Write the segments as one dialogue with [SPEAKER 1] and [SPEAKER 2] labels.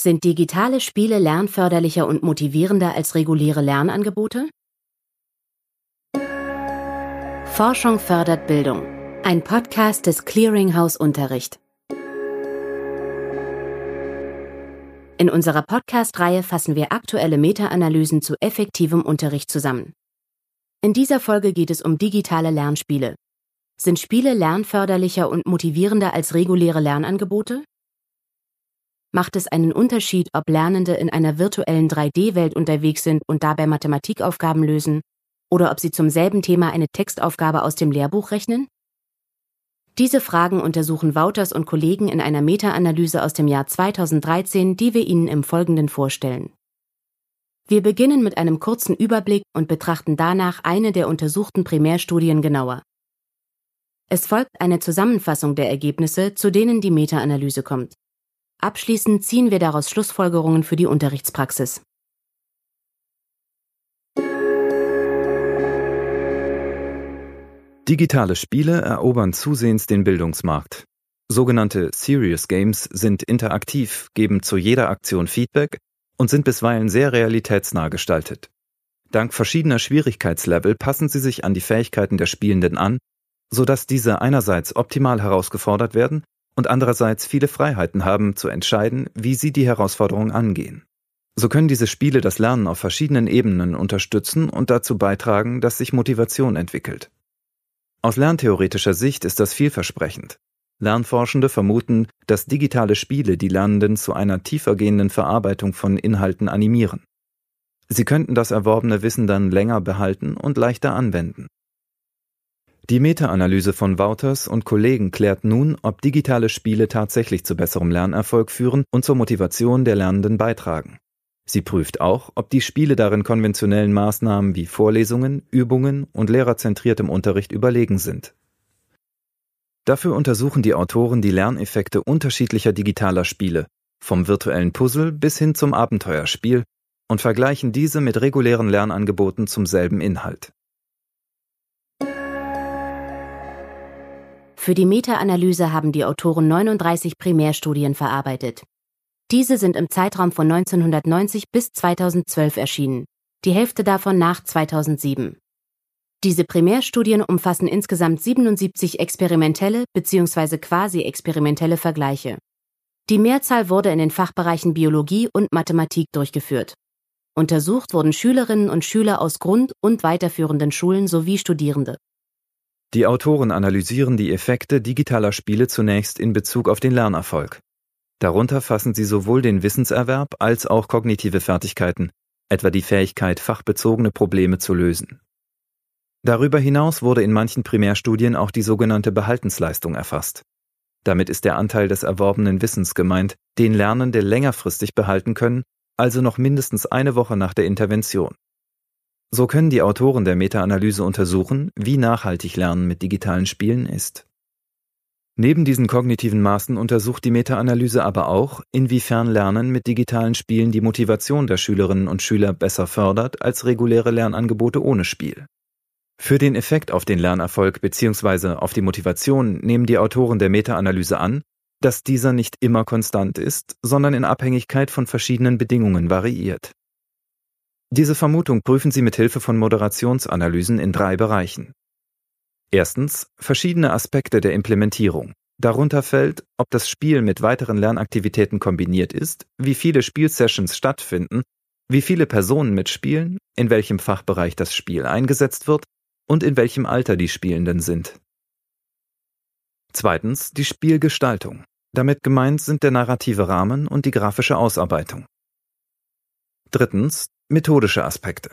[SPEAKER 1] Sind digitale Spiele lernförderlicher und motivierender als reguläre Lernangebote? Forschung fördert Bildung. Ein Podcast des Clearinghouse Unterricht. In unserer Podcast-Reihe fassen wir aktuelle Meta-Analysen zu effektivem Unterricht zusammen. In dieser Folge geht es um digitale Lernspiele. Sind Spiele lernförderlicher und motivierender als reguläre Lernangebote? Macht es einen Unterschied, ob Lernende in einer virtuellen 3D-Welt unterwegs sind und dabei Mathematikaufgaben lösen, oder ob sie zum selben Thema eine Textaufgabe aus dem Lehrbuch rechnen? Diese Fragen untersuchen Wouters und Kollegen in einer Meta-Analyse aus dem Jahr 2013, die wir Ihnen im Folgenden vorstellen. Wir beginnen mit einem kurzen Überblick und betrachten danach eine der untersuchten Primärstudien genauer. Es folgt eine Zusammenfassung der Ergebnisse, zu denen die Meta-Analyse kommt. Abschließend ziehen wir daraus Schlussfolgerungen für die Unterrichtspraxis.
[SPEAKER 2] Digitale Spiele erobern zusehends den Bildungsmarkt. Sogenannte Serious Games sind interaktiv, geben zu jeder Aktion Feedback und sind bisweilen sehr realitätsnah gestaltet. Dank verschiedener Schwierigkeitslevel passen sie sich an die Fähigkeiten der Spielenden an, sodass diese einerseits optimal herausgefordert werden und andererseits viele Freiheiten haben, zu entscheiden, wie sie die Herausforderung angehen. So können diese Spiele das Lernen auf verschiedenen Ebenen unterstützen und dazu beitragen, dass sich Motivation entwickelt. Aus lerntheoretischer Sicht ist das vielversprechend. Lernforschende vermuten, dass digitale Spiele die Lernenden zu einer tiefergehenden Verarbeitung von Inhalten animieren. Sie könnten das erworbene Wissen dann länger behalten und leichter anwenden. Die Meta-Analyse von Wouters und Kollegen klärt nun, ob digitale Spiele tatsächlich zu besserem Lernerfolg führen und zur Motivation der Lernenden beitragen. Sie prüft auch, ob die Spiele darin konventionellen Maßnahmen wie Vorlesungen, Übungen und lehrerzentriertem Unterricht überlegen sind. Dafür untersuchen die Autoren die Lerneffekte unterschiedlicher digitaler Spiele, vom virtuellen Puzzle bis hin zum Abenteuerspiel, und vergleichen diese mit regulären Lernangeboten zum selben Inhalt.
[SPEAKER 1] Für die Meta-Analyse haben die Autoren 39 Primärstudien verarbeitet. Diese sind im Zeitraum von 1990 bis 2012 erschienen, die Hälfte davon nach 2007. Diese Primärstudien umfassen insgesamt 77 experimentelle bzw. quasi-experimentelle Vergleiche. Die Mehrzahl wurde in den Fachbereichen Biologie und Mathematik durchgeführt. Untersucht wurden Schülerinnen und Schüler aus Grund- und weiterführenden Schulen sowie Studierende.
[SPEAKER 2] Die Autoren analysieren die Effekte digitaler Spiele zunächst in Bezug auf den Lernerfolg. Darunter fassen sie sowohl den Wissenserwerb als auch kognitive Fertigkeiten, etwa die Fähigkeit, fachbezogene Probleme zu lösen. Darüber hinaus wurde in manchen Primärstudien auch die sogenannte Behaltensleistung erfasst. Damit ist der Anteil des erworbenen Wissens gemeint, den Lernende längerfristig behalten können, also noch mindestens eine Woche nach der Intervention. So können die Autoren der Meta-Analyse untersuchen, wie nachhaltig Lernen mit digitalen Spielen ist. Neben diesen kognitiven Maßen untersucht die Meta-Analyse aber auch, inwiefern Lernen mit digitalen Spielen die Motivation der Schülerinnen und Schüler besser fördert als reguläre Lernangebote ohne Spiel. Für den Effekt auf den Lernerfolg bzw. auf die Motivation nehmen die Autoren der Meta-Analyse an, dass dieser nicht immer konstant ist, sondern in Abhängigkeit von verschiedenen Bedingungen variiert. Diese Vermutung prüfen sie mit Hilfe von Moderationsanalysen in drei Bereichen. Erstens verschiedene Aspekte der Implementierung. Darunter fällt, ob das Spiel mit weiteren Lernaktivitäten kombiniert ist, wie viele Spielsessions stattfinden, wie viele Personen mitspielen, in welchem Fachbereich das Spiel eingesetzt wird und in welchem Alter die Spielenden sind. Zweitens die Spielgestaltung. Damit gemeint sind der narrative Rahmen und die grafische Ausarbeitung. Drittens Methodische Aspekte.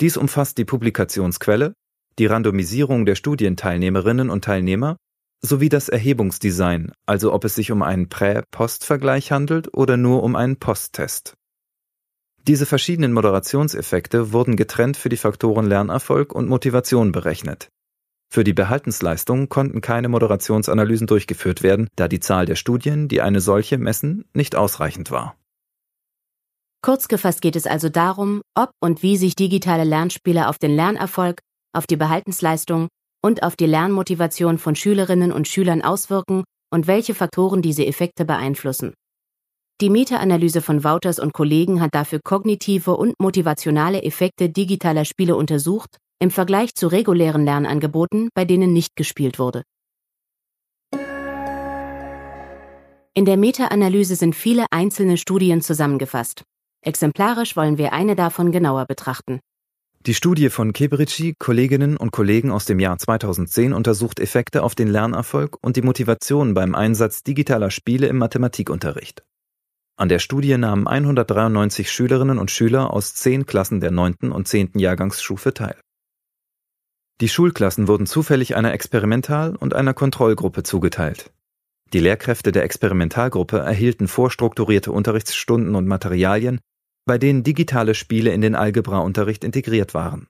[SPEAKER 2] Dies umfasst die Publikationsquelle, die Randomisierung der Studienteilnehmerinnen und Teilnehmer sowie das Erhebungsdesign, also ob es sich um einen Prä-Post-Vergleich handelt oder nur um einen Post-Test. Diese verschiedenen Moderationseffekte wurden getrennt für die Faktoren Lernerfolg und Motivation berechnet. Für die Behaltensleistung konnten keine Moderationsanalysen durchgeführt werden, da die Zahl der Studien, die eine solche messen, nicht ausreichend war.
[SPEAKER 1] Kurz gefasst geht es also darum, ob und wie sich digitale Lernspiele auf den Lernerfolg, auf die Behaltensleistung und auf die Lernmotivation von Schülerinnen und Schülern auswirken und welche Faktoren diese Effekte beeinflussen. Die Meta-Analyse von Wouters und Kollegen hat dafür kognitive und motivationale Effekte digitaler Spiele untersucht im Vergleich zu regulären Lernangeboten, bei denen nicht gespielt wurde. In der Meta-Analyse sind viele einzelne Studien zusammengefasst. Exemplarisch wollen wir eine davon genauer betrachten.
[SPEAKER 2] Die Studie von Kebrici, Kolleginnen und Kollegen aus dem Jahr 2010 untersucht Effekte auf den Lernerfolg und die Motivation beim Einsatz digitaler Spiele im Mathematikunterricht. An der Studie nahmen 193 Schülerinnen und Schüler aus zehn Klassen der 9. und 10. Jahrgangsstufe teil. Die Schulklassen wurden zufällig einer Experimental- und einer Kontrollgruppe zugeteilt. Die Lehrkräfte der Experimentalgruppe erhielten vorstrukturierte Unterrichtsstunden und Materialien, bei denen digitale Spiele in den Algebra-Unterricht integriert waren.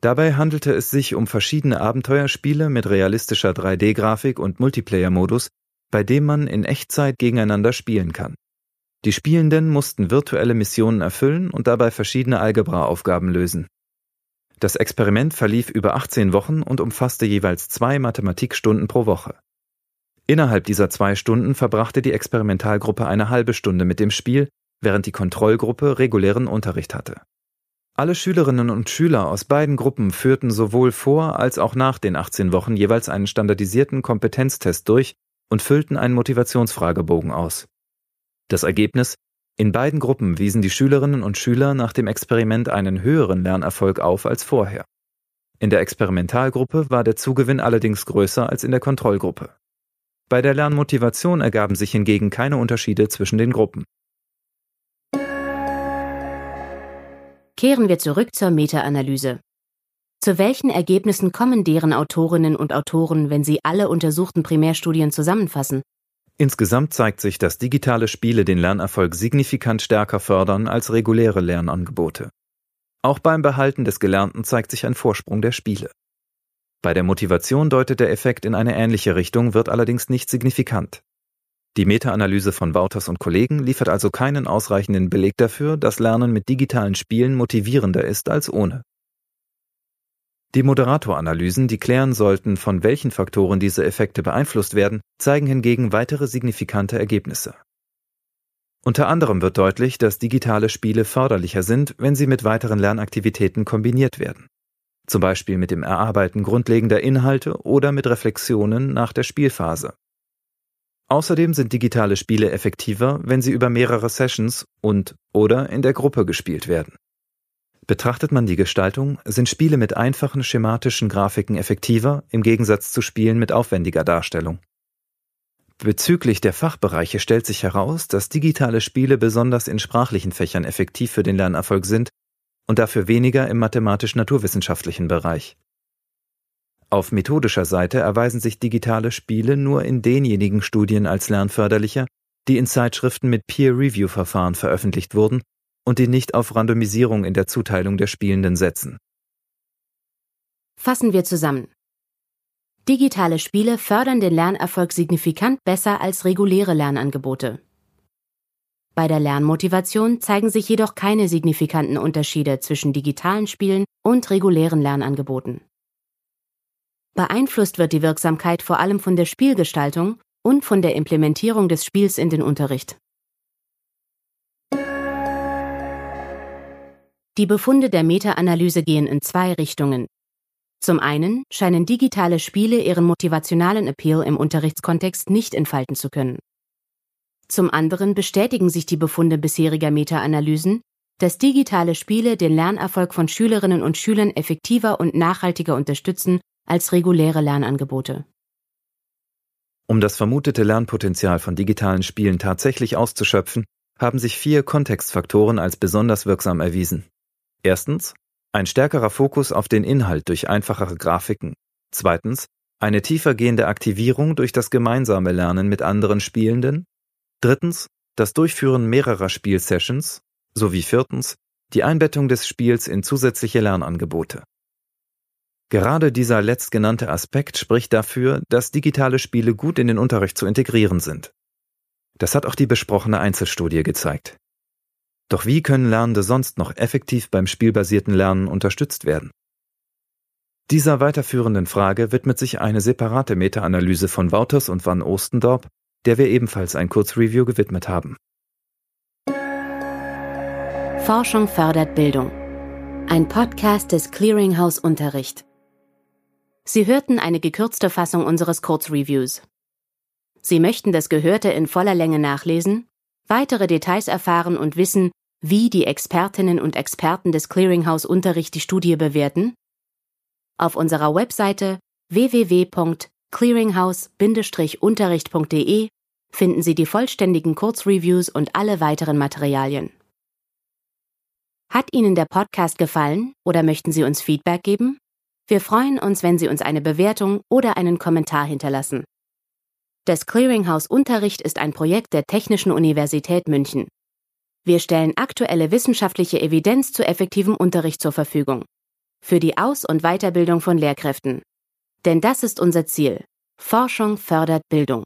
[SPEAKER 2] Dabei handelte es sich um verschiedene Abenteuerspiele mit realistischer 3D-Grafik und Multiplayer-Modus, bei dem man in Echtzeit gegeneinander spielen kann. Die Spielenden mussten virtuelle Missionen erfüllen und dabei verschiedene Algebra-Aufgaben lösen. Das Experiment verlief über 18 Wochen und umfasste jeweils zwei Mathematikstunden pro Woche. Innerhalb dieser zwei Stunden verbrachte die Experimentalgruppe eine halbe Stunde mit dem Spiel, während die Kontrollgruppe regulären Unterricht hatte. Alle Schülerinnen und Schüler aus beiden Gruppen führten sowohl vor als auch nach den 18 Wochen jeweils einen standardisierten Kompetenztest durch und füllten einen Motivationsfragebogen aus. Das Ergebnis in beiden Gruppen wiesen die Schülerinnen und Schüler nach dem Experiment einen höheren Lernerfolg auf als vorher. In der Experimentalgruppe war der Zugewinn allerdings größer als in der Kontrollgruppe. Bei der Lernmotivation ergaben sich hingegen keine Unterschiede zwischen den Gruppen.
[SPEAKER 1] Kehren wir zurück zur Meta-Analyse. Zu welchen Ergebnissen kommen deren Autorinnen und Autoren, wenn sie alle untersuchten Primärstudien zusammenfassen?
[SPEAKER 2] Insgesamt zeigt sich, dass digitale Spiele den Lernerfolg signifikant stärker fördern als reguläre Lernangebote. Auch beim Behalten des Gelernten zeigt sich ein Vorsprung der Spiele. Bei der Motivation deutet der Effekt in eine ähnliche Richtung, wird allerdings nicht signifikant. Die Meta-Analyse von Wouters und Kollegen liefert also keinen ausreichenden Beleg dafür, dass Lernen mit digitalen Spielen motivierender ist als ohne. Die Moderatoranalysen, die klären sollten, von welchen Faktoren diese Effekte beeinflusst werden, zeigen hingegen weitere signifikante Ergebnisse. Unter anderem wird deutlich, dass digitale Spiele förderlicher sind, wenn sie mit weiteren Lernaktivitäten kombiniert werden zum Beispiel mit dem Erarbeiten grundlegender Inhalte oder mit Reflexionen nach der Spielphase. Außerdem sind digitale Spiele effektiver, wenn sie über mehrere Sessions und oder in der Gruppe gespielt werden. Betrachtet man die Gestaltung, sind Spiele mit einfachen schematischen Grafiken effektiver im Gegensatz zu Spielen mit aufwendiger Darstellung. Bezüglich der Fachbereiche stellt sich heraus, dass digitale Spiele besonders in sprachlichen Fächern effektiv für den Lernerfolg sind und dafür weniger im mathematisch-naturwissenschaftlichen Bereich. Auf methodischer Seite erweisen sich digitale Spiele nur in denjenigen Studien als lernförderlicher, die in Zeitschriften mit Peer-Review-Verfahren veröffentlicht wurden und die nicht auf Randomisierung in der Zuteilung der Spielenden setzen.
[SPEAKER 1] Fassen wir zusammen. Digitale Spiele fördern den Lernerfolg signifikant besser als reguläre Lernangebote. Bei der Lernmotivation zeigen sich jedoch keine signifikanten Unterschiede zwischen digitalen Spielen und regulären Lernangeboten. Beeinflusst wird die Wirksamkeit vor allem von der Spielgestaltung und von der Implementierung des Spiels in den Unterricht. Die Befunde der Meta-Analyse gehen in zwei Richtungen. Zum einen scheinen digitale Spiele ihren motivationalen Appeal im Unterrichtskontext nicht entfalten zu können. Zum anderen bestätigen sich die Befunde bisheriger Meta-Analysen, dass digitale Spiele den Lernerfolg von Schülerinnen und Schülern effektiver und nachhaltiger unterstützen als reguläre Lernangebote.
[SPEAKER 2] Um das vermutete Lernpotenzial von digitalen Spielen tatsächlich auszuschöpfen, haben sich vier Kontextfaktoren als besonders wirksam erwiesen. Erstens, ein stärkerer Fokus auf den Inhalt durch einfachere Grafiken. Zweitens, eine tiefergehende Aktivierung durch das gemeinsame Lernen mit anderen Spielenden. Drittens das Durchführen mehrerer Spielsessions sowie viertens die Einbettung des Spiels in zusätzliche Lernangebote. Gerade dieser letztgenannte Aspekt spricht dafür, dass digitale Spiele gut in den Unterricht zu integrieren sind. Das hat auch die besprochene Einzelstudie gezeigt. Doch wie können Lernende sonst noch effektiv beim spielbasierten Lernen unterstützt werden? Dieser weiterführenden Frage widmet sich eine separate Meta-Analyse von Wouters und van Ostendorp der wir ebenfalls ein Kurzreview gewidmet haben
[SPEAKER 1] Forschung fördert Bildung. Ein Podcast des Clearinghouse Unterricht. Sie hörten eine gekürzte Fassung unseres Kurzreviews. Sie möchten das Gehörte in voller Länge nachlesen, weitere Details erfahren und wissen, wie die Expertinnen und Experten des Clearinghouse Unterricht die Studie bewerten? Auf unserer Webseite www.clearinghouse-unterricht.de finden Sie die vollständigen Kurzreviews und alle weiteren Materialien. Hat Ihnen der Podcast gefallen oder möchten Sie uns Feedback geben? Wir freuen uns, wenn Sie uns eine Bewertung oder einen Kommentar hinterlassen. Das Clearinghouse Unterricht ist ein Projekt der Technischen Universität München. Wir stellen aktuelle wissenschaftliche Evidenz zu effektivem Unterricht zur Verfügung. Für die Aus- und Weiterbildung von Lehrkräften. Denn das ist unser Ziel. Forschung fördert Bildung.